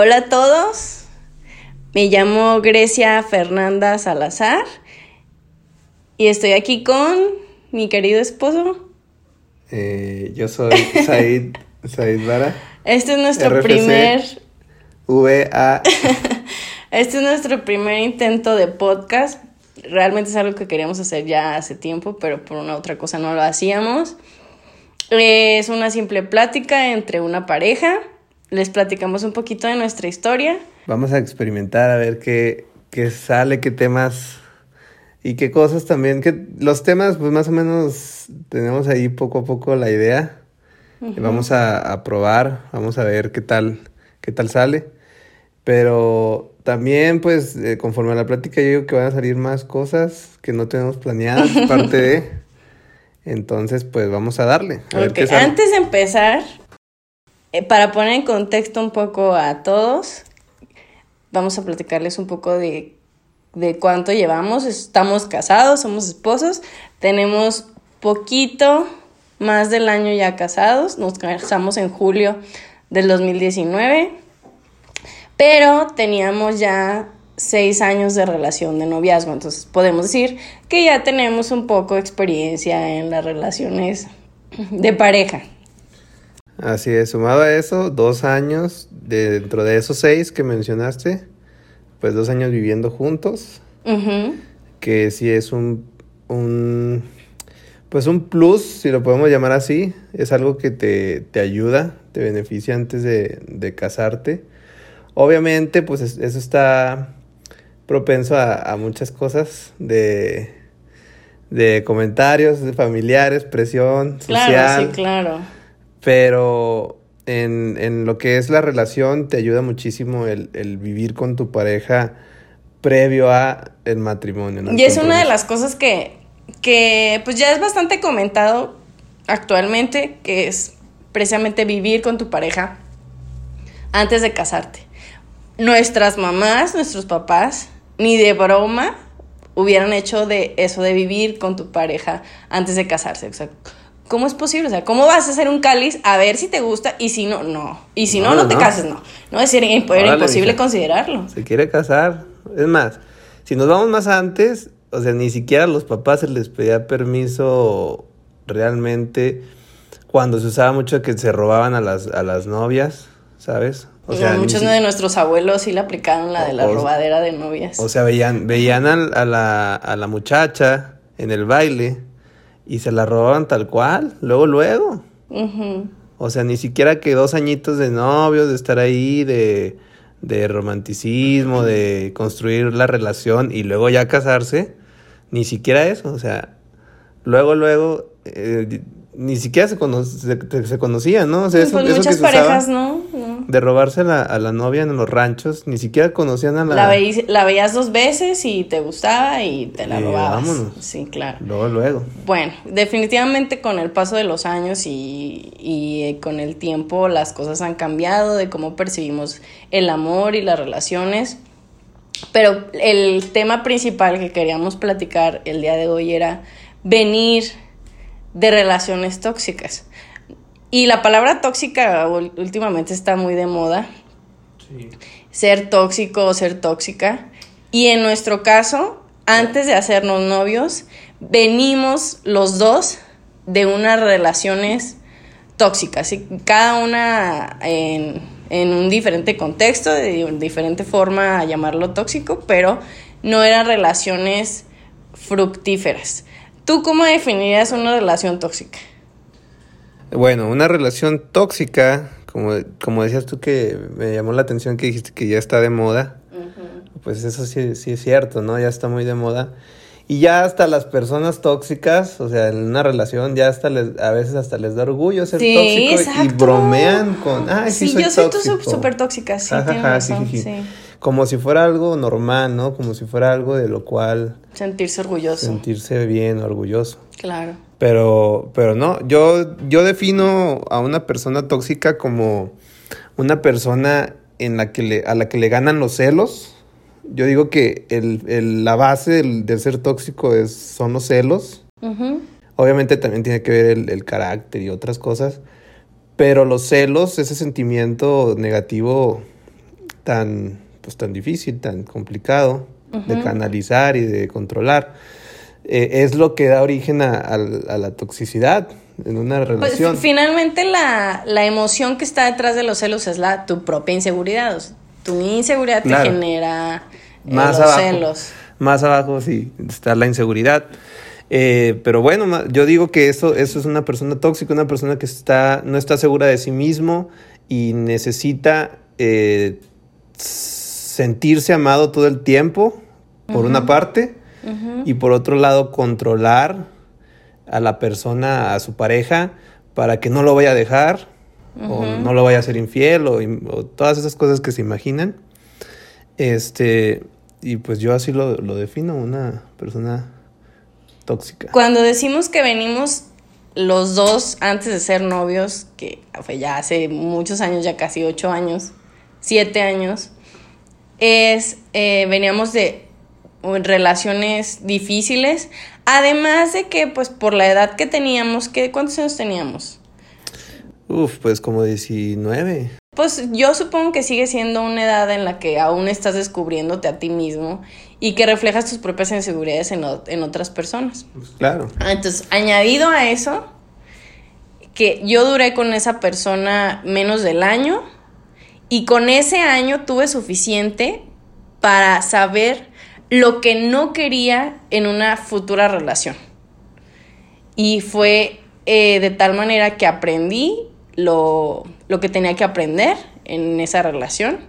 Hola a todos, me llamo Grecia Fernanda Salazar y estoy aquí con mi querido esposo. Eh, yo soy Said, Said Vara. Este es nuestro RFC. primer, VA. este es nuestro primer intento de podcast. Realmente es algo que queríamos hacer ya hace tiempo, pero por una otra cosa no lo hacíamos. Es una simple plática entre una pareja. Les platicamos un poquito de nuestra historia. Vamos a experimentar a ver qué, qué sale, qué temas y qué cosas también. Que los temas, pues más o menos tenemos ahí poco a poco la idea. Vamos a, a probar, vamos a ver qué tal, qué tal sale. Pero también, pues, eh, conforme a la plática, yo digo que van a salir más cosas que no tenemos planeadas, parte de. Entonces, pues vamos a darle. A ver Ok, qué sale. Antes de empezar, eh, para poner en contexto un poco a todos, vamos a platicarles un poco de, de cuánto llevamos. Estamos casados, somos esposos, tenemos poquito más del año ya casados, nos casamos en julio del 2019, pero teníamos ya seis años de relación de noviazgo, entonces podemos decir que ya tenemos un poco de experiencia en las relaciones de pareja. Así es, sumado a eso, dos años de- dentro de esos seis que mencionaste, pues dos años viviendo juntos, que sí es un, un pues un plus, si lo podemos llamar así, es algo que te, te ayuda, te beneficia antes de, de casarte. Obviamente, pues es- eso está propenso a, a muchas cosas de, de comentarios de familiares, presión social. Claro, sí, claro. Pero en, en lo que es la relación te ayuda muchísimo el, el vivir con tu pareja previo a el matrimonio. Y es una de las cosas que, que pues ya es bastante comentado actualmente, que es precisamente vivir con tu pareja antes de casarte. Nuestras mamás, nuestros papás, ni de broma hubieran hecho de eso de vivir con tu pareja antes de casarse. O sea, ¿cómo es posible? O sea, ¿cómo vas a hacer un cáliz a ver si te gusta y si no, no? Y si no, No, no, no, te cases, no. No es Órale, imposible considerarlo. Se quiere casar. Es más, si nos vamos más antes, o sea, ni siquiera a los papás se les pedía permiso realmente cuando se usaba mucho que se robaban a las, a las novias, ¿sabes? O sea, muchos si- de nuestros abuelos sí le aplicaron la de la O- robadera de novias. O sea, veían, veían a, la, a la muchacha en el baile y se la robaban tal cual, luego, luego. O sea, ni siquiera que dos añitos de novios, de estar ahí, de, de romanticismo, de construir la relación y luego ya casarse, ni siquiera eso. O sea, luego, luego, eh, ni siquiera se, cono- se, se conocían, ¿no? O sea, eso, pues eso que muchas usaba parejas, ¿no? De robarse a la, a la novia en los ranchos, ni siquiera conocían a la... La, la veías dos veces y te gustaba y te la Y robabas. vámonos. Sí, claro. Luego, luego. Bueno, definitivamente con el paso de los años y, y, eh, con el tiempo las cosas han cambiado de cómo percibimos el amor y las relaciones. Pero el tema principal que queríamos platicar el día de hoy era venir de relaciones tóxicas. Y la palabra tóxica últimamente está muy de moda ser tóxico o ser tóxica. Y en nuestro caso, antes de hacernos novios, venimos los dos de unas relaciones tóxicas, y cada una en, en un diferente contexto, de diferente forma a llamarlo tóxico, pero no eran relaciones fructíferas. ¿Tú cómo definirías una relación tóxica? Bueno, una relación tóxica, como, como decías tú que me llamó la atención que dijiste que ya está de moda, pues eso sí, sí es cierto, ¿no? Ya está muy de moda. Y ya hasta las personas tóxicas, o sea, en una relación, ya hasta les, a veces hasta les da orgullo ser Sí, tóxico y bromean con, ay, sí, Sí, soy yo soy tú tóxico". súper tóxica, sí, Ajá, razón, sí. sí. Como si fuera algo normal, ¿no? Como si fuera algo de lo cual Sentirse orgulloso. sentirse bien, orgulloso. Claro. Pero, pero no, yo, yo defino a una persona tóxica como una persona en la que le, a la que le ganan los celos. Yo digo que el, el- la base del, del ser tóxico es, son los celos. Obviamente también tiene que ver el, el carácter y otras cosas. Pero los celos, ese sentimiento negativo tan, pues, tan difícil, tan complicado de canalizar y de controlar, eh, es lo que da origen a, la toxicidad en una pues, relación. Pues, finalmente la, emoción que está detrás de los celos es la tu propia inseguridad. tu inseguridad te genera eh, más los celos. Más abajo sí está la inseguridad. Eh, pero bueno, yo digo que eso, eso es una persona tóxica, una persona que está, no está segura de sí mismo y necesita eh, sentirse amado todo el tiempo, por una parte, y por otro lado, controlar a la persona, a su pareja, para que no lo vaya a dejar, o no lo vaya a ser infiel, o, o, todas esas cosas que se imaginan. Este, y pues yo así lo, lo defino, una persona tóxica. Cuando decimos que venimos los dos antes de ser novios, que fue ya hace muchos años, ya casi ocho años, siete años, es, eh, veníamos de relaciones difíciles, además de que pues por la edad que teníamos, ¿qué, ¿cuántos años teníamos? Uf, pues como 19. Pues yo supongo que sigue siendo una edad en la que aún estás descubriéndote a ti mismo y que reflejas tus propias inseguridades en, en otras personas. Pues claro. Ah, entonces, añadido a eso, que yo duré con esa persona menos del año y con ese año tuve suficiente para saber lo que no quería en una futura relación. Y fue eh, de tal manera que aprendí lo, que tenía que aprender en esa relación.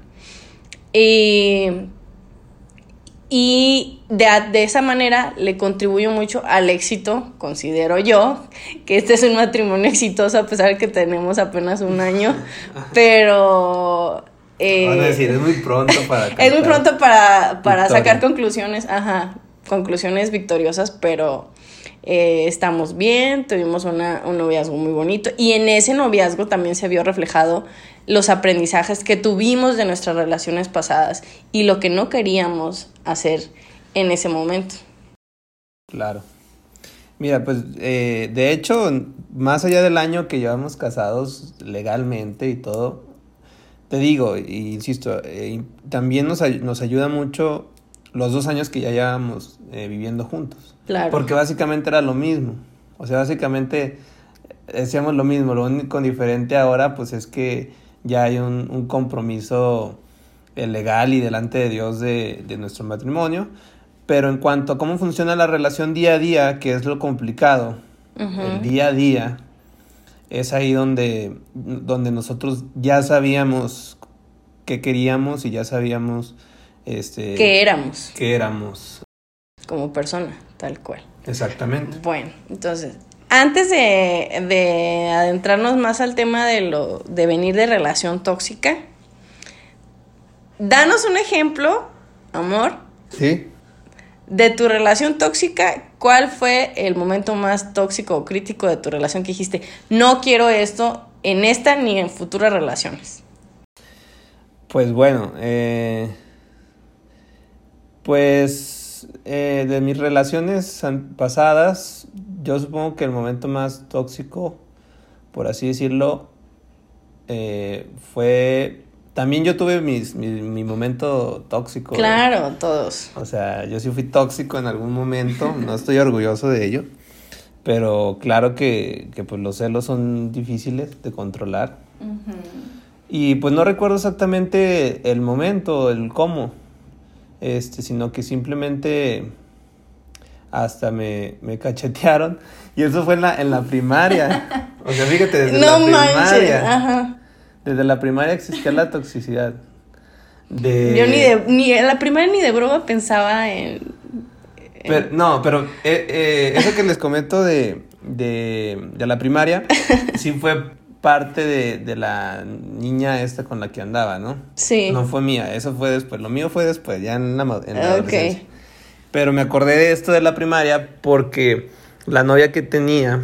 Y de, esa manera le contribuyo mucho al éxito, considero yo, que este es un matrimonio exitoso a pesar de que tenemos apenas un año, pero... Eh, decir, es muy pronto para... es muy pronto para, para sacar conclusiones, ajá, conclusiones victoriosas, pero eh, estamos bien, tuvimos una, un noviazgo muy bonito y en ese noviazgo también se vio reflejado los aprendizajes que tuvimos de nuestras relaciones pasadas y lo que no queríamos hacer en ese momento. Claro. Mira, pues eh, de hecho, más allá del año que llevamos casados legalmente y todo, te digo, e insisto, eh, también nos, nos ayuda mucho los dos años que ya llevamos viviendo juntos. Porque básicamente era lo mismo. O sea, básicamente decíamos lo mismo. Lo único diferente ahora, pues es que ya hay un, compromiso eh, legal y delante de Dios de, nuestro matrimonio. Pero en cuanto a cómo funciona la relación día a día, que es lo complicado, el día a día, es ahí donde, donde nosotros ya sabíamos qué queríamos y ya sabíamos este, que éramos. Que éramos. Como persona tal cual. Exactamente. Bueno, entonces, antes de, de adentrarnos más al tema de lo de venir de relación tóxica, danos un ejemplo, amor. Sí. De tu relación tóxica, ¿cuál fue el momento más tóxico o crítico de tu relación que dijiste, no quiero esto en esta ni en futuras relaciones? Pues bueno, eh, pues eh, de mis relaciones pasadas, yo supongo que el momento más tóxico, por así decirlo, eh, fue... También yo tuve mis, mi, momento tóxico. Claro, todos. O sea, yo sí fui tóxico en algún momento, no estoy orgulloso de ello, pero claro que, que pues los celos son difíciles de controlar. Y pues no recuerdo exactamente el momento, el cómo, este, sino que simplemente hasta me, cachetearon. Y eso fue en la, en la primaria. O sea, fíjate, desde la primaria. Desde la primaria existía la toxicidad. De... Yo ni, de, ni en la primaria ni de broma pensaba en... no, pero eh, eh, eso que les comento de, de, de la primaria, sí fue parte de, la niña esta con la que andaba, ¿no? Sí. No fue mía, eso fue después. Lo mío fue después, ya en la, en adolescencia. Pero me acordé de esto de la primaria porque la novia que tenía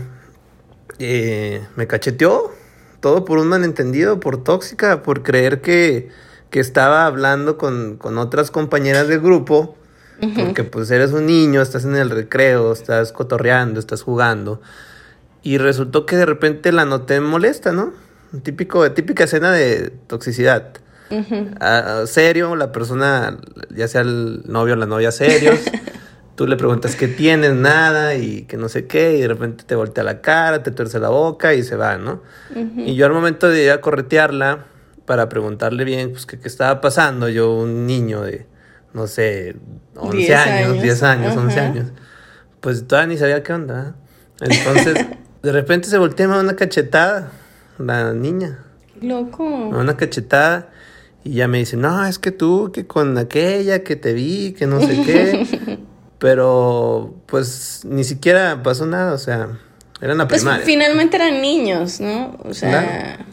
eh, me cacheteó. Todo por un malentendido, por tóxica, por creer que, que estaba hablando con, con otras compañeras del grupo. Porque pues eres un niño, estás en el recreo, estás cotorreando, estás jugando. Y resultó que de repente la noté molesta, ¿no? Típico, típica escena de toxicidad. Ah, serio, la persona, ya sea el novio o la novia serios, tú le preguntas qué tienes, nada, y que no sé qué, y de repente te voltea la cara, te tuerce la boca y se va, ¿no? Y yo al momento de ir a corretearla para preguntarle bien, pues, qué, qué estaba pasando, yo, un niño de, no sé, 11 años, 10 años, 11 años, pues todavía ni sabía qué onda. Entonces, de repente se voltea una cachetada, la niña. Loco. Una cachetada. Y ya me dice, no, es que tú, que con aquella que te vi, que no sé qué. Pero, pues, ni siquiera pasó nada, o sea, eran la Pues primaria. finalmente eran niños, ¿no? O sea,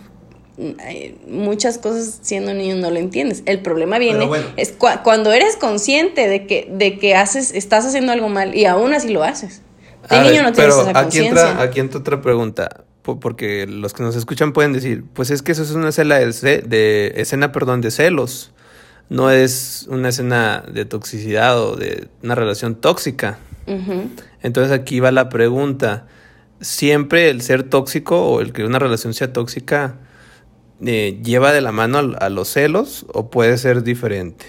muchas cosas siendo niños no lo entiendes. El problema viene bueno. es cua- cuando eres consciente de que, de que haces, estás haciendo algo mal y aún así lo haces. De A niño ver, no tienes pero esa aquí entra, conciencia. aquí entra otra pregunta, porque los que nos escuchan pueden decir, pues es que eso es una escena de, de escena, perdón, de celos, no es una escena de toxicidad o de una relación tóxica. Entonces aquí va la pregunta, ¿siempre el ser tóxico o el que una relación sea tóxica eh, lleva de la mano a, los celos o puede ser diferente?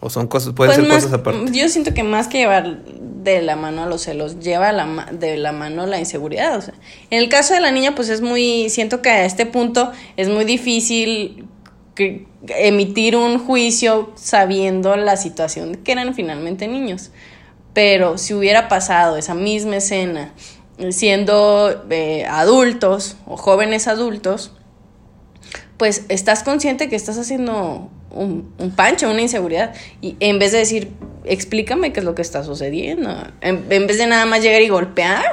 ¿O son cosas, pueden Pues ser más- cosas aparte? Yo siento que más que llevar de la mano a los celos, lleva la de la mano la inseguridad. O sea, en el caso de la niña, pues es muy, siento que a este punto es muy difícil que- emitir un juicio sabiendo la situación que eran finalmente niños. Pero si hubiera pasado esa misma escena siendo eh, adultos o jóvenes adultos, pues estás consciente que estás haciendo un, un pancho, una inseguridad. Y en vez de decir, explícame qué es lo que está sucediendo. En, vez de nada más llegar y golpear.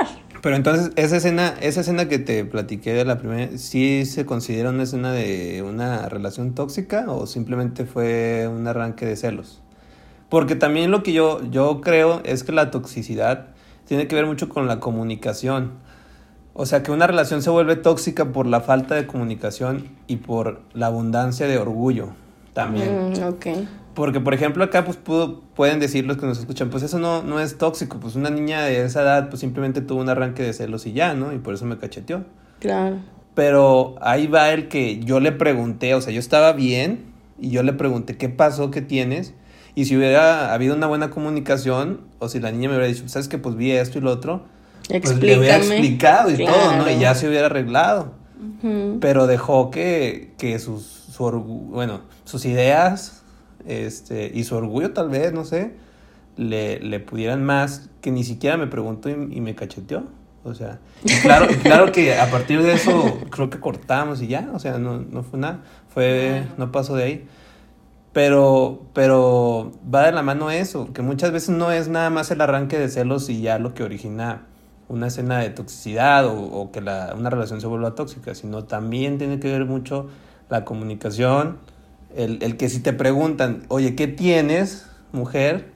Pero entonces, esa escena, esa escena que te platiqué de la primera, ¿sí se considera una escena de una relación tóxica o simplemente fue un arranque de celos? Porque también lo que yo, yo creo es que la toxicidad tiene que ver mucho con la comunicación. O sea, que una relación se vuelve tóxica por la falta de comunicación y por la abundancia de orgullo también. Mm, ok. Porque, por ejemplo, acá pues pudo- pueden decir los que nos escuchan, pues eso no, no es tóxico, pues una niña de esa edad pues simplemente tuvo un arranque de celos y ya, ¿no? Y por eso me cacheteó. Claro. Pero ahí va el que yo le pregunté, o sea, yo estaba bien y yo le pregunté, ¿qué pasó? ¿Qué tienes? Y si hubiera habido una buena comunicación, o si la niña me hubiera dicho, ¿sabes que Pues vi esto y lo otro, pues le hubiera Explícame. explicado y todo, ¿no? Y ya se hubiera arreglado pero dejó que, que sus, su orgu- bueno, sus ideas este, y su orgullo tal vez, no sé, le, le pudieran más que ni siquiera me preguntó y, y me cacheteó. O sea, claro, claro que a partir de eso creo que cortamos y ya, o sea, no, no fue nada, fue, no pasó de ahí. Pero, pero va de la mano eso, que muchas veces no es nada más el arranque de celos y ya lo que origina una escena de toxicidad o, o que la, una relación se vuelva tóxica, sino también tiene que ver mucho la comunicación, el, el que si te preguntan, oye, ¿qué tienes, mujer?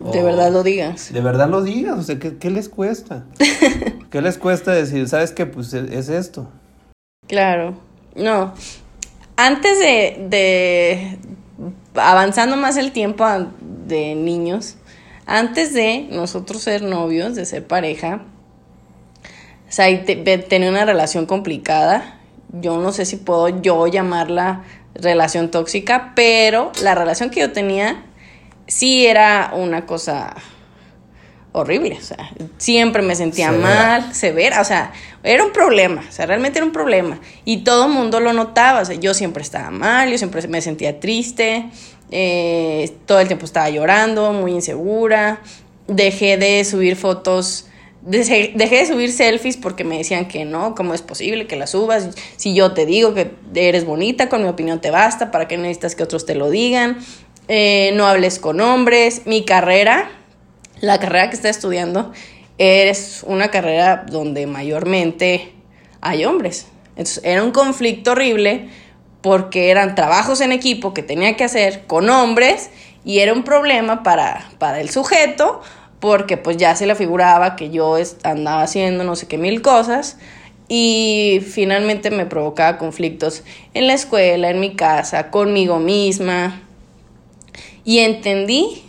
De verdad lo digas. De verdad lo digas, o sea, ¿qué, qué les cuesta? ¿Qué les cuesta decir, sabes qué, pues es, es esto? Claro. No. Antes de, de avanzando más el tiempo de niños, antes de nosotros ser novios, de ser pareja, o sea, y te- de tener una relación complicada, yo no sé si puedo yo llamarla relación tóxica, pero la relación que yo tenía sí era una cosa horrible, o sea, siempre me sentía Severa. mal, severa, o sea, era un problema, o sea, realmente era un problema y todo el mundo lo notaba, o sea, yo siempre estaba mal, yo siempre me sentía triste, eh, todo el tiempo estaba llorando, muy insegura, dejé de subir fotos, dejé, de subir selfies porque me decían que no, ¿cómo es posible que las subas? Si yo te digo que eres bonita, con mi opinión te basta, ¿para qué necesitas que otros te lo digan? Eh, no hables con hombres, mi carrera la carrera que está estudiando es una carrera donde mayormente hay hombres. Entonces era un conflicto horrible porque eran trabajos en equipo que tenía que hacer con hombres y era un problema para, para el sujeto porque pues ya se le figuraba que yo andaba haciendo no sé qué mil cosas y finalmente me provocaba conflictos en la escuela, en mi casa, conmigo misma y entendí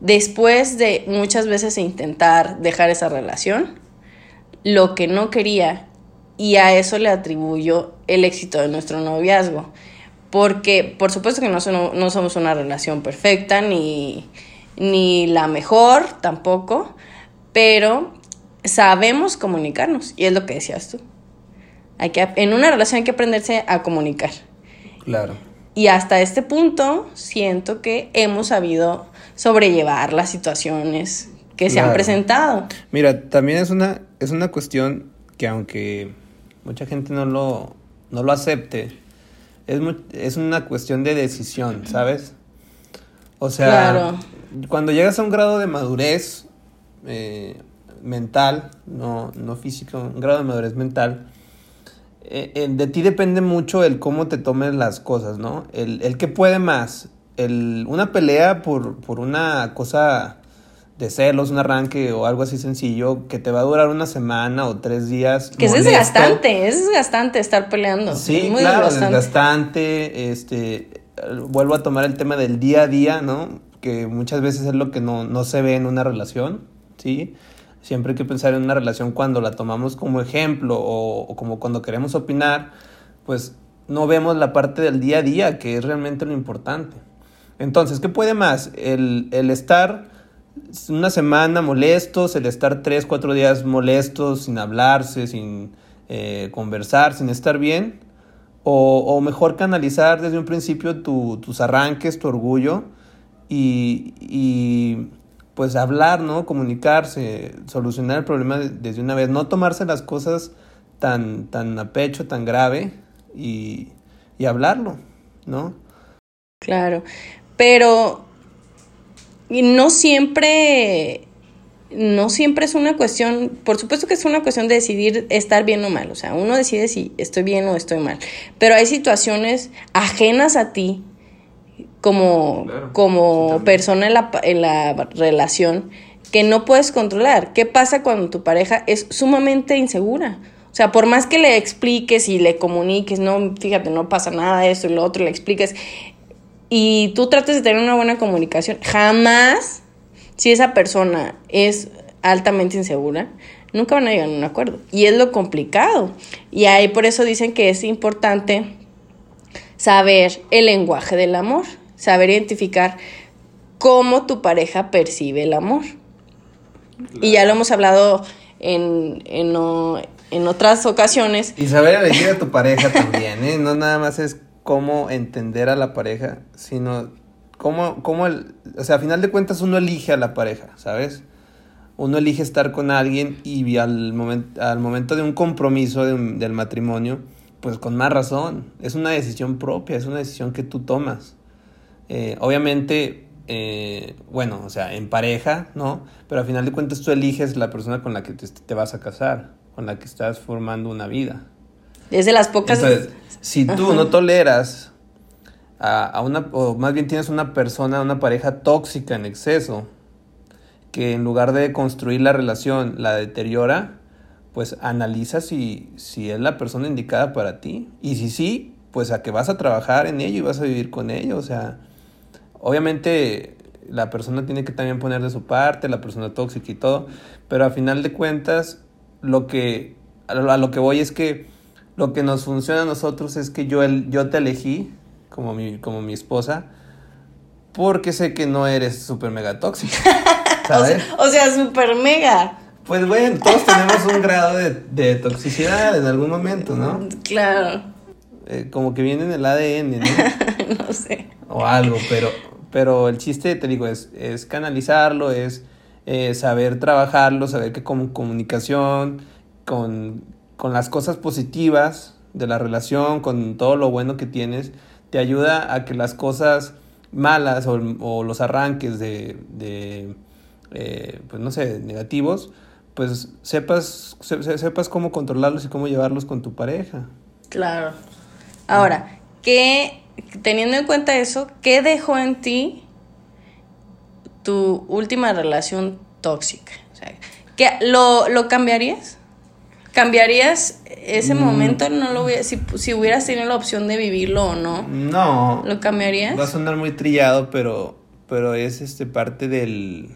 después de muchas veces intentar dejar esa relación, lo que no quería, y a eso le atribuyo el éxito de nuestro noviazgo. Porque, por supuesto que no, no somos una relación perfecta, ni, ni la mejor tampoco, pero sabemos comunicarnos, y es lo que decías tú. Hay que, en una relación hay que aprenderse a comunicar. Claro. Y hasta este punto siento que hemos sabido sobrellevar las situaciones que se han presentado. Mira, también es una, es una cuestión que aunque mucha gente no lo, no lo acepte, es, es una cuestión de decisión, ¿sabes? O sea, cuando llegas a un grado de madurez eh, mental, no, no físico, un grado de madurez mental, eh, de ti depende mucho el cómo te tomes las cosas, ¿no? El, el que puede más, el, una pelea por, por una cosa de celos, un arranque o algo así sencillo que te va a durar una semana o tres días. Que es desgastante, es desgastante estar peleando. Sí, muy claro, desgastante. Este, vuelvo a tomar el tema del día a día, ¿no? Que muchas veces es lo que no, no se ve en una relación, ¿sí? Siempre hay que pensar en una relación cuando la tomamos como ejemplo o, como cuando queremos opinar, pues no vemos la parte del día a día, que es realmente lo importante. Entonces, ¿qué puede más? El, el estar una semana molestos, el estar tres, cuatro días molestos, sin hablarse, sin eh, conversar, sin estar bien, o, mejor canalizar desde un principio tus arranques, tu orgullo y, pues hablar, ¿no? Comunicarse, solucionar el problema desde una vez, no tomarse las cosas tan, tan a pecho, tan grave y, y hablarlo, ¿no? Claro, pero y no siempre, no siempre es una cuestión, por supuesto que es una cuestión de decidir estar bien o mal, o sea, uno decide si estoy bien o estoy mal, pero hay situaciones ajenas a ti como, como persona en la, en la relación que no puedes controlar. ¿Qué pasa cuando tu pareja es sumamente insegura? O sea, por más que le expliques y le comuniques, no, fíjate, no pasa nada, esto y lo otro, le expliques, y tú trates de tener una buena comunicación, jamás, si esa persona es altamente insegura, nunca van a llegar a un acuerdo. Y es lo complicado. Y ahí por eso dicen que es importante saber el lenguaje del amor, saber identificar cómo tu pareja percibe el amor. Y ya lo hemos hablado en, en, en otras ocasiones. Y saber elegir a tu pareja también, ¿eh? No nada más es cómo entender a la pareja, sino cómo, cómo el, o sea, a final de cuentas uno elige a la pareja, ¿sabes? Uno elige estar con alguien y al, al momento de un compromiso del matrimonio, pues con más razón, es una decisión propia, es una decisión que tú tomas. Eh, obviamente, eh, bueno, o sea, en pareja, ¿no? Pero a final de cuentas tú eliges la persona con la que te, te vas a casar, con la que estás formando una vida. Es de las pocas. Entonces, si tú no toleras a, una, o más bien tienes una persona, una pareja tóxica en exceso, que en lugar de construir la relación la deteriora, pues analiza si, si es la persona indicada para ti. Y si sí, pues a que vas a trabajar en ello y vas a vivir con ello. O sea, obviamente la persona tiene que también poner de su parte, la persona tóxica y todo, pero a final de cuentas, lo que, a lo que voy es que lo que nos funciona a nosotros es que yo, el, yo te elegí como mi, como mi esposa porque sé que no eres súper mega tóxica. ¿sabes? o sea, súper mega. Pues bueno, todos tenemos un grado de, toxicidad en algún momento, ¿no? Claro. Eh, como que viene en el ADN, ¿no? no sé. O algo, pero, pero el chiste, te digo, es, es canalizarlo, es eh, saber trabajarlo, saber que con comunicación, con con las cosas positivas de la relación, con todo lo bueno que tienes, te ayuda a que las cosas malas o, los arranques de, de eh, pues no sé, negativos, pues sepas, sepas cómo controlarlos y cómo llevarlos con tu pareja. Claro. Ahora, ¿qué, teniendo en cuenta eso, qué dejó en ti tu última relación tóxica? O sea, ¿lo, ¿Lo cambiarías? ¿Cambiarías ese mm. momento? No lo si, si hubieras tenido la opción de vivirlo o no. No. ¿Lo cambiarías? Va a sonar muy trillado, pero, pero es este parte del,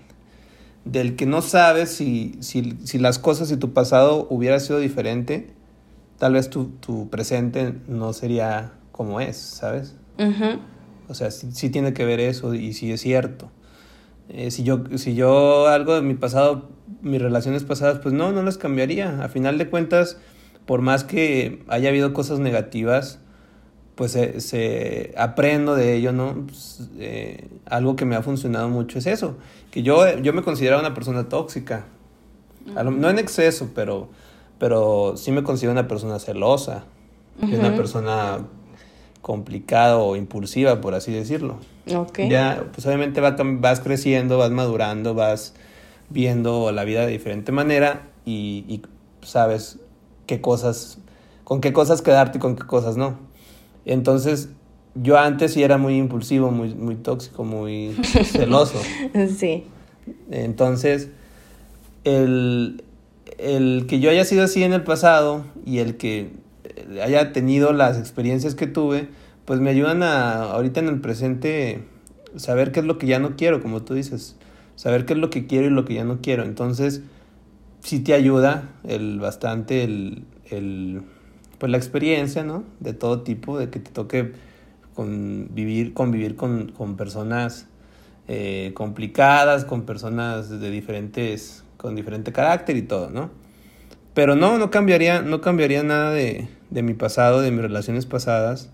del que no sabes si, si, si las cosas y tu pasado hubiera sido diferente, tal vez tu, tu presente no sería como es, ¿sabes? O sea, sí, tiene que ver eso y sí es cierto. Eh, si, yo, si yo algo de mi pasado, mis relaciones pasadas, pues no, no las cambiaría. A final de cuentas, por más que haya habido cosas negativas, pues se, aprendo de ello, ¿no? Pues, eh, algo que me ha funcionado mucho es eso, que yo, yo me considero una persona tóxica, no en exceso, pero, pero sí me considero una persona celosa, una persona complicada o impulsiva, por así decirlo. Okay. Ya, pues obviamente vas creciendo, vas madurando, vas viendo la vida de diferente manera y, y sabes qué cosas, con qué cosas quedarte y con qué cosas no. Entonces, yo antes sí era muy impulsivo, muy, muy tóxico, muy celoso. Sí. Entonces, el, el que yo haya sido así en el pasado y el que haya tenido las experiencias que tuve, pues me ayudan a ahorita en el presente saber qué es lo que ya no quiero, como tú dices, saber qué es lo que quiero y lo que ya no quiero. Entonces, sí te ayuda el bastante el, el pues la experiencia, ¿no? De todo tipo, de que te toque convivir, convivir con, con personas eh, complicadas, con personas de diferentes, con diferente carácter y todo, ¿no? Pero no, no cambiaría, no cambiaría nada de, de mi pasado, de mis relaciones pasadas,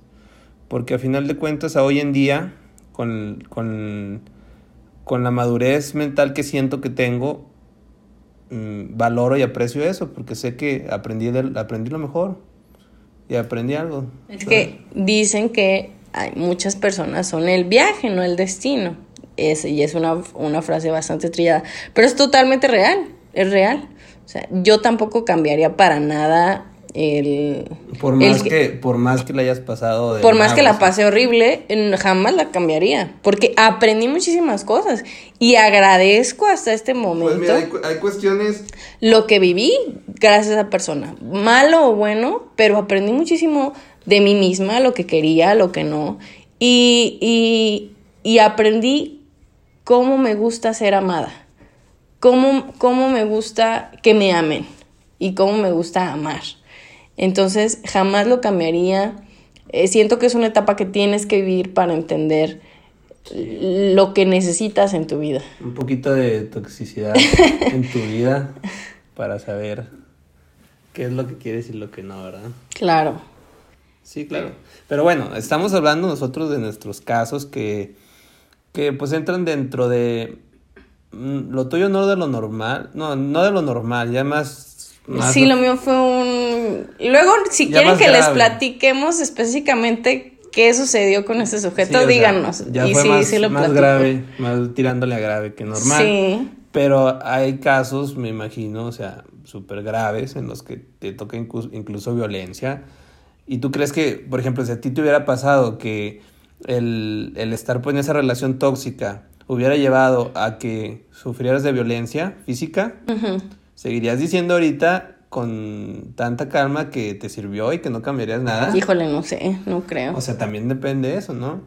porque a final de cuentas, a hoy en día, con, con, con la madurez mental que siento que tengo, mm, valoro y aprecio eso, porque sé que aprendí, aprendí lo mejor y aprendí algo. Es que dicen que hay muchas personas son el viaje, no el destino. Es, y es una, una frase bastante trillada, pero es totalmente real, es real. O sea, yo tampoco cambiaría para nada el... Por más, que, por más que la hayas pasado... por más que la pase horrible, jamás la cambiaría, porque aprendí muchísimas cosas y agradezco hasta este momento... Pues mira, hay, cuestiones... Lo que viví gracias a esa persona, malo o bueno, pero aprendí muchísimo de mí misma, lo que quería, lo que no, y, y, y aprendí cómo me gusta ser amada, cómo, cómo me gusta que me amen y cómo me gusta amar. Entonces, jamás lo cambiaría. Eh, siento que es una etapa que tienes que vivir para entender lo que necesitas en tu vida. Un poquito de toxicidad en tu vida para saber qué es lo que quieres y lo que no, ¿verdad? Claro. Sí, claro. Pero bueno, estamos hablando nosotros de nuestros casos que, que pues entran dentro de mm, lo tuyo no de lo normal, no, no de lo normal, ya más sí, lo mío fue un... Luego, si quieren que les platiquemos específicamente qué sucedió con ese sujeto, díganos. ya y fue sí, más, más grave, más tirándole a grave que normal. Sí. Pero hay casos, me imagino, o sea, súper graves en los que te toca incluso, violencia. Y tú crees que, por ejemplo, si a ti te hubiera pasado que el, estar pues, en esa relación tóxica hubiera llevado a que sufrieras de violencia física, ¿Seguirías diciendo ahorita con tanta calma que te sirvió y que no cambiarías nada? Híjole, no sé, no creo. O sea, también depende de eso, ¿no?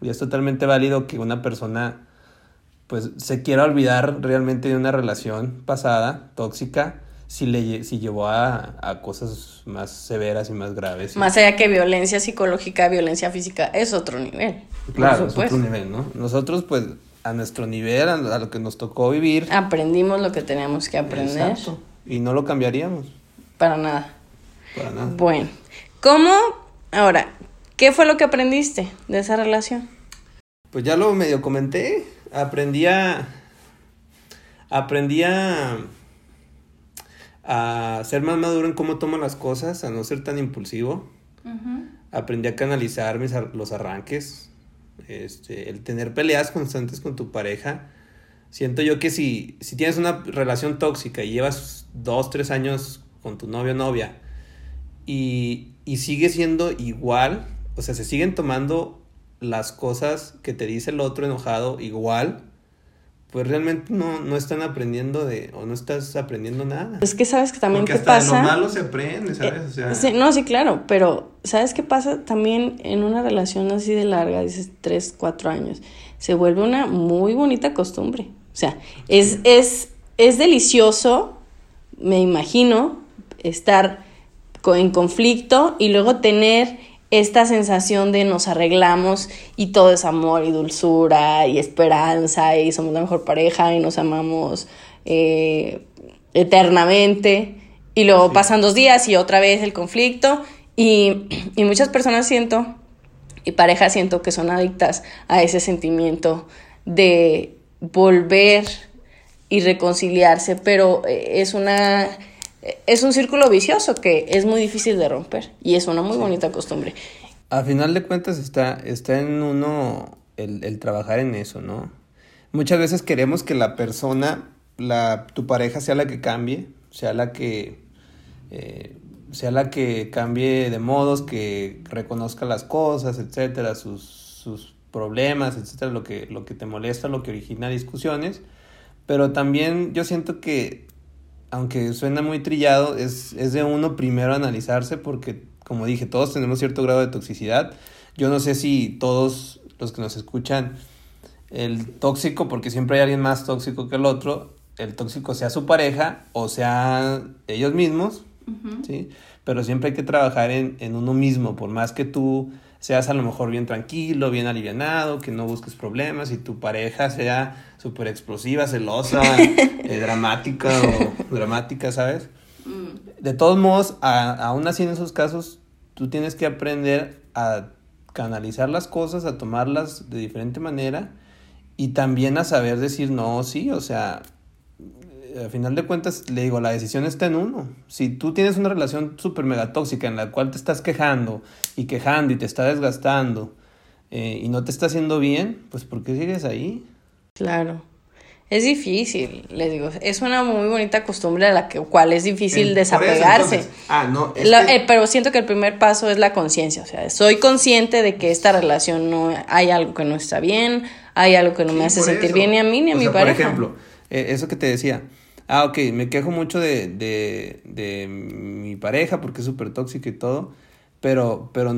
Y es totalmente válido que una persona pues se quiera olvidar realmente de una relación pasada, tóxica, si, le, si llevó a, a cosas más severas y más graves. Más allá que violencia psicológica, violencia física, es otro nivel. Claro, es otro nivel, ¿no? Nosotros pues a nuestro nivel, a, lo que nos tocó vivir. Aprendimos lo que teníamos que aprender. Exacto. Y no lo cambiaríamos. Para nada. Para nada. Bueno, ¿cómo? Ahora, ¿qué fue lo que aprendiste de esa relación? Pues ya lo medio comenté. Aprendí a. Aprendí a. a ser más maduro en cómo tomo las cosas, a no ser tan impulsivo. Aprendí a canalizar mis, los arranques, este, el tener peleas constantes con tu pareja. Siento yo que si, si tienes una relación tóxica y llevas dos, tres años con tu novio o novia y, y sigue siendo igual, o sea, se siguen tomando las cosas que te dice el otro enojado igual, pues realmente no, no están aprendiendo de, o no estás aprendiendo nada. Es que sabes que también qué pasa. De lo malo se aprende, ¿sabes? O sea, no, sí, claro, pero ¿sabes qué pasa? También en una relación así de larga, dices tres, cuatro años, se vuelve una muy bonita costumbre. O sea, es, es, es delicioso, me imagino, estar en conflicto y luego tener esta sensación de nos arreglamos y todo es amor y dulzura y esperanza y somos la mejor pareja y nos amamos eh, eternamente. Y luego pasan dos días y otra vez el conflicto y, y muchas personas siento y parejas siento que son adictas a ese sentimiento de volver y reconciliarse, pero eh, es una es un círculo vicioso que es muy difícil de romper y es una muy bonita costumbre. A final de cuentas está, está en uno el, el, trabajar en eso, ¿no? Muchas veces queremos que la persona, la, tu pareja sea la que cambie, sea la que, eh, sea la que cambie de modos, que reconozca las cosas, etcétera, sus, sus problemas, etcétera, lo que, lo que te molesta, lo que origina discusiones. Pero también yo siento que aunque suena muy trillado, es, es de uno primero analizarse porque, como dije, todos tenemos cierto grado de toxicidad. Yo no sé si todos los que nos escuchan, el tóxico, porque siempre hay alguien más tóxico que el otro, el tóxico sea su pareja o sea ellos mismos, ¿sí? Pero siempre hay que trabajar en, en uno mismo, por más que tú seas a lo mejor bien tranquilo, bien alivianado, que no busques problemas y tu pareja sea súper explosiva, celosa, eh, dramática o dramática, ¿sabes? Mm. De todos modos, aún así en esos casos, tú tienes que aprender a canalizar las cosas, a tomarlas de diferente manera y también a saber decir no, sí, o sea, al final de cuentas, le digo, la decisión está en uno. Si tú tienes una relación súper mega tóxica en la cual te estás quejando y quejando y te está desgastando eh, y no te está haciendo bien, pues ¿por qué sigues ahí? Claro. Es difícil, les digo, es una muy bonita costumbre a la que, cual es difícil desapegarse. ah, no, eh, pero siento que el primer paso es la conciencia, o sea, soy consciente de que esta relación no hay algo que no está bien, hay algo que no me hace sentir bien ni a mí ni a mi pareja. Por ejemplo, eh, eso que te decía, ah, ok, me quejo mucho de, de, de mi pareja porque es súper tóxica y todo, pero, pero,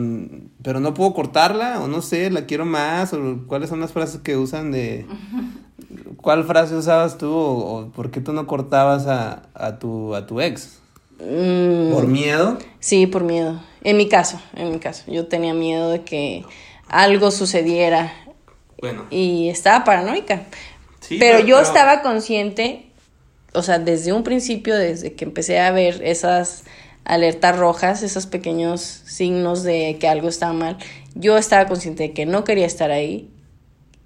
pero no puedo cortarla, o no sé, la quiero más, o cuáles son las frases que usan de... ¿Cuál frase usabas tú o, por qué tú no cortabas a, a, tu, a tu ex? Mm. ¿Por miedo? Sí, por miedo. En mi caso, en mi caso. Yo tenía miedo de que algo sucediera. Bueno. Y estaba paranoica. Sí, pero, yo estaba consciente o sea, desde un principio, desde que empecé a ver esas alertas rojas, esos pequeños signos de que algo estaba mal, yo estaba consciente de que no quería estar ahí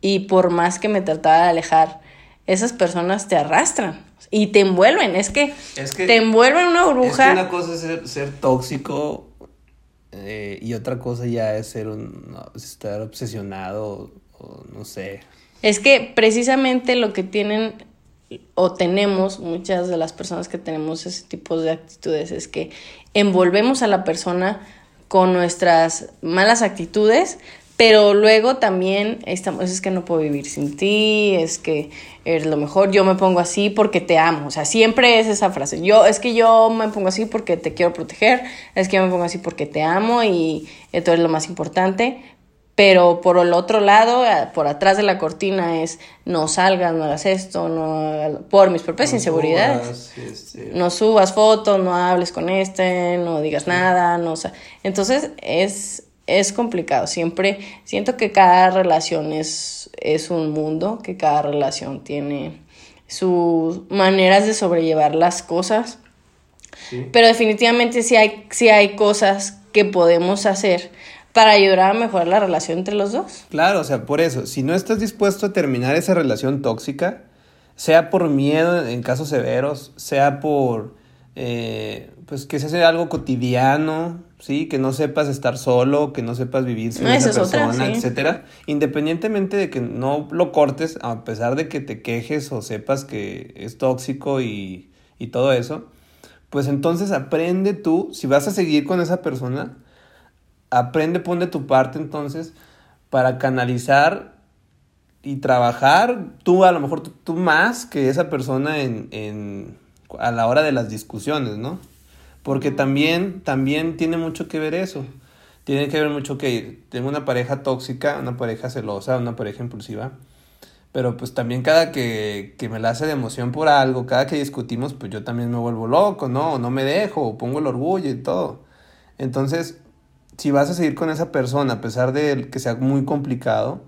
y por más que me trataba de alejar, esas personas te arrastran y te envuelven, es que, te envuelven una burbuja. Es que una cosa es ser, tóxico eh, y otra cosa ya es ser un, estar obsesionado o no sé. Es que precisamente lo que tienen o tenemos, muchas de las personas que tenemos ese tipo de actitudes, es que envolvemos a la persona con nuestras malas actitudes, pero luego también estamos, es que no puedo vivir sin ti, es que eres lo mejor, yo me pongo así porque te amo, o sea, siempre es esa frase, yo, es que yo me pongo así porque te quiero proteger, es que yo me pongo así porque te amo y esto es lo más importante, pero por el otro lado, eh, por atrás de la cortina es no salgas, no hagas esto, no por mis propias inseguridades. Este, no subas fotos, no hables con este, no digas nada, no, entonces es es complicado. Siempre siento que cada relación es es un mundo, que cada relación tiene sus maneras de sobrellevar las cosas. Pero definitivamente sí hay, sí hay cosas que podemos hacer para ayudar a mejorar la relación entre los dos. Claro, o sea, por eso, si no estás dispuesto a terminar esa relación tóxica, sea por miedo en casos severos, sea por, eh, pues que se hace algo cotidiano, ¿sí? Que no sepas estar solo, que no sepas vivir sin esa persona, etcétera. Independientemente de que no lo cortes, a pesar de que te quejes o sepas que es tóxico y, y todo eso, pues entonces aprende tú, si vas a seguir con esa persona, aprende, pon de tu parte entonces para canalizar y trabajar tú a lo mejor tú, más que esa persona en, en, a la hora de las discusiones, ¿no? Porque también, también tiene mucho que ver eso. Tiene que ver mucho que tengo una pareja tóxica, una pareja celosa, una pareja impulsiva. Pero pues también cada que, que me la hace de emoción por algo, cada que discutimos, pues yo también me vuelvo loco, ¿no? no me dejo, pongo el orgullo y todo. Entonces, si vas a seguir con esa persona, a pesar de que sea muy complicado,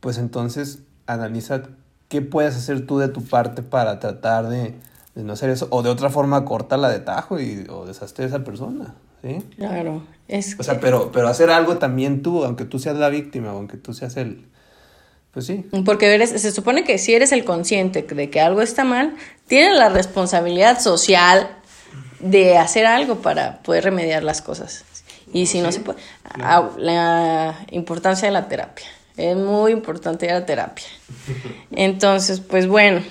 pues entonces analiza qué puedes hacer tú de tu parte para tratar de, no hacer eso, o de otra forma la de tajo y, o deshazte de esa persona, ¿sí? Claro, es O sea, pero, pero hacer algo también tú, aunque tú seas la víctima, aunque tú seas el... Pues sí. Porque eres, se supone que si eres el consciente de que algo está mal, tienes la responsabilidad social de hacer algo para poder remediar las cosas. Y si no se puede, la importancia de la terapia. Es muy importante la terapia. Entonces, pues bueno,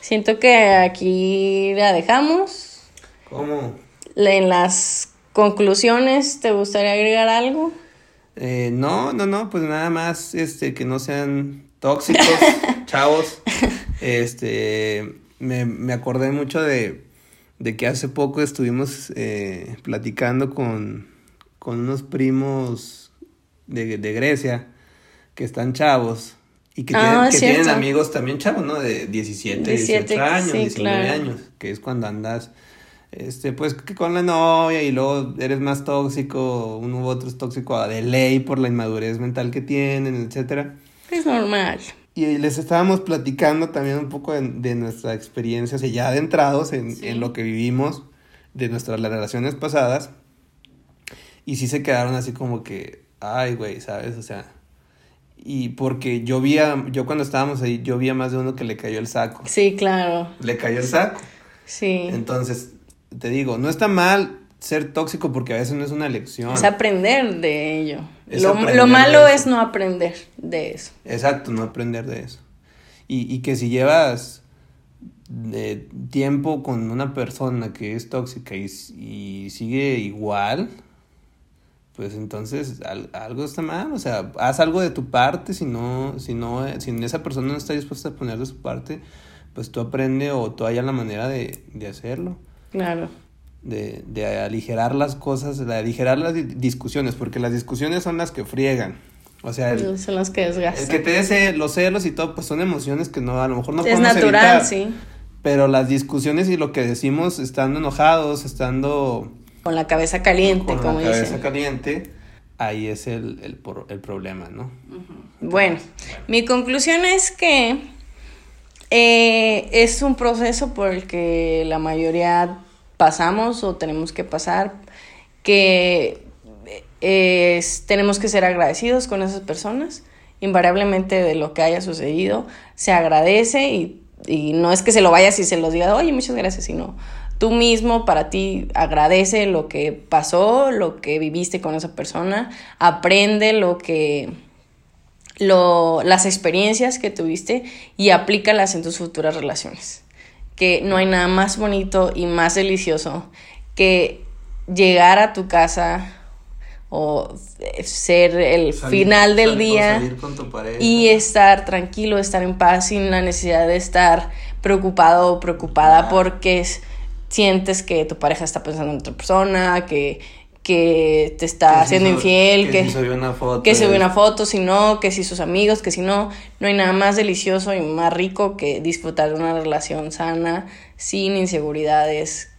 siento que aquí la dejamos. ¿Cómo? En las conclusiones, ¿te gustaría agregar algo? Eh, no, no, no, pues nada más este, que no sean tóxicos, chavos. Este, me, me acordé mucho de, de que hace poco estuvimos eh, platicando con, con unos primos de, de Grecia que están chavos y que, ah, tienen, amigos también chavos, ¿no? De 17, 18 años, 19 años, que es cuando andas, este, pues, que con la novia y luego eres más tóxico, uno u otro es tóxico de ley por la inmadurez mental que tienen, etcétera. Es normal. Y les estábamos platicando también un poco de, de nuestra experiencia, o sea, ya adentrados en, en lo que vivimos de nuestras relaciones pasadas. Y sí se quedaron así como que, ay, güey, ¿sabes? O sea, y porque yo vi yo cuando estábamos ahí, yo vi a más de uno que le cayó el saco. Sí, claro. Le cayó el saco. Sí. Entonces, te digo, no está mal ser tóxico porque a veces no es una elección. Es aprender de ello. lo, lo, malo es no aprender de eso. Exacto, no aprender de eso. Y, y que si llevas de tiempo con una persona que es tóxica y, y sigue igual, pues entonces algo está mal, o sea, haz algo de tu parte, si no, si no, si esa persona no está dispuesta a poner de su parte, pues tú aprende o tú haya la manera de, de hacerlo. Claro. De, de aligerar las cosas, de aligerar las discusiones, porque las discusiones son las que friegan. O sea, son las que desgastan. El que te dé los celos y todo, pues son emociones que no, a lo mejor no es natural, sí. Pero las discusiones y lo que decimos estando enojados, estando con la cabeza caliente, como. Con la cabeza caliente, ahí es el, el, el problema, ¿no? Bueno, mi conclusión es que eh, es un proceso por el que la mayoría pasamos o tenemos que pasar, que eh, tenemos que ser agradecidos con esas personas, invariablemente de lo que haya sucedido, se agradece y, y no es que se lo vayas y se los diga, oye, muchas gracias, sino tú mismo para ti agradece lo que pasó, lo que viviste con esa persona, aprende lo que lo, las experiencias que tuviste y aplícalas en tus futuras relaciones. Que no hay nada más bonito y más delicioso que llegar a tu casa o ser el final del día y estar tranquilo, estar en paz sin la necesidad de estar preocupado o preocupada porque es sientes que tu pareja está pensando en otra persona, que, que te está haciendo infiel, que, que, si subió una foto, que se una foto, si no, que si sus amigos, que si no, no hay nada más delicioso y más rico que disfrutar de una relación sana, sin inseguridades.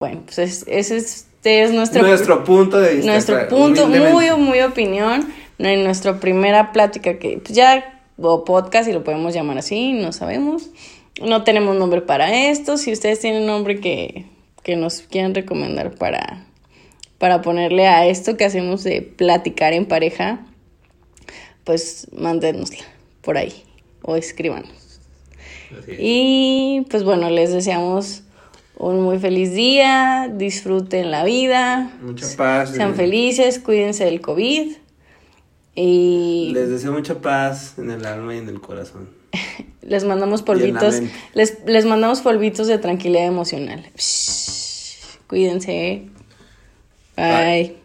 Bueno, pues ese es, es nuestro, nuestro punto de vista. Nuestro punto, muy, muy opinión, en nuestra primera plática que pues ya, o podcast, y lo podemos llamar así, no sabemos no tenemos nombre para esto. Si ustedes tienen nombre que, que nos quieran recomendar para, para ponerle a esto que hacemos de platicar en pareja, pues mándenosla por ahí o escríbanos. Y pues bueno, les deseamos un muy feliz día, disfruten la vida. Mucha paz. Sean felices, cuídense del COVID. Y les deseo mucha paz en el alma y en el corazón. les mandamos polvitos, les, les mandamos polvitos de tranquilidad emocional. cuídense. Bye.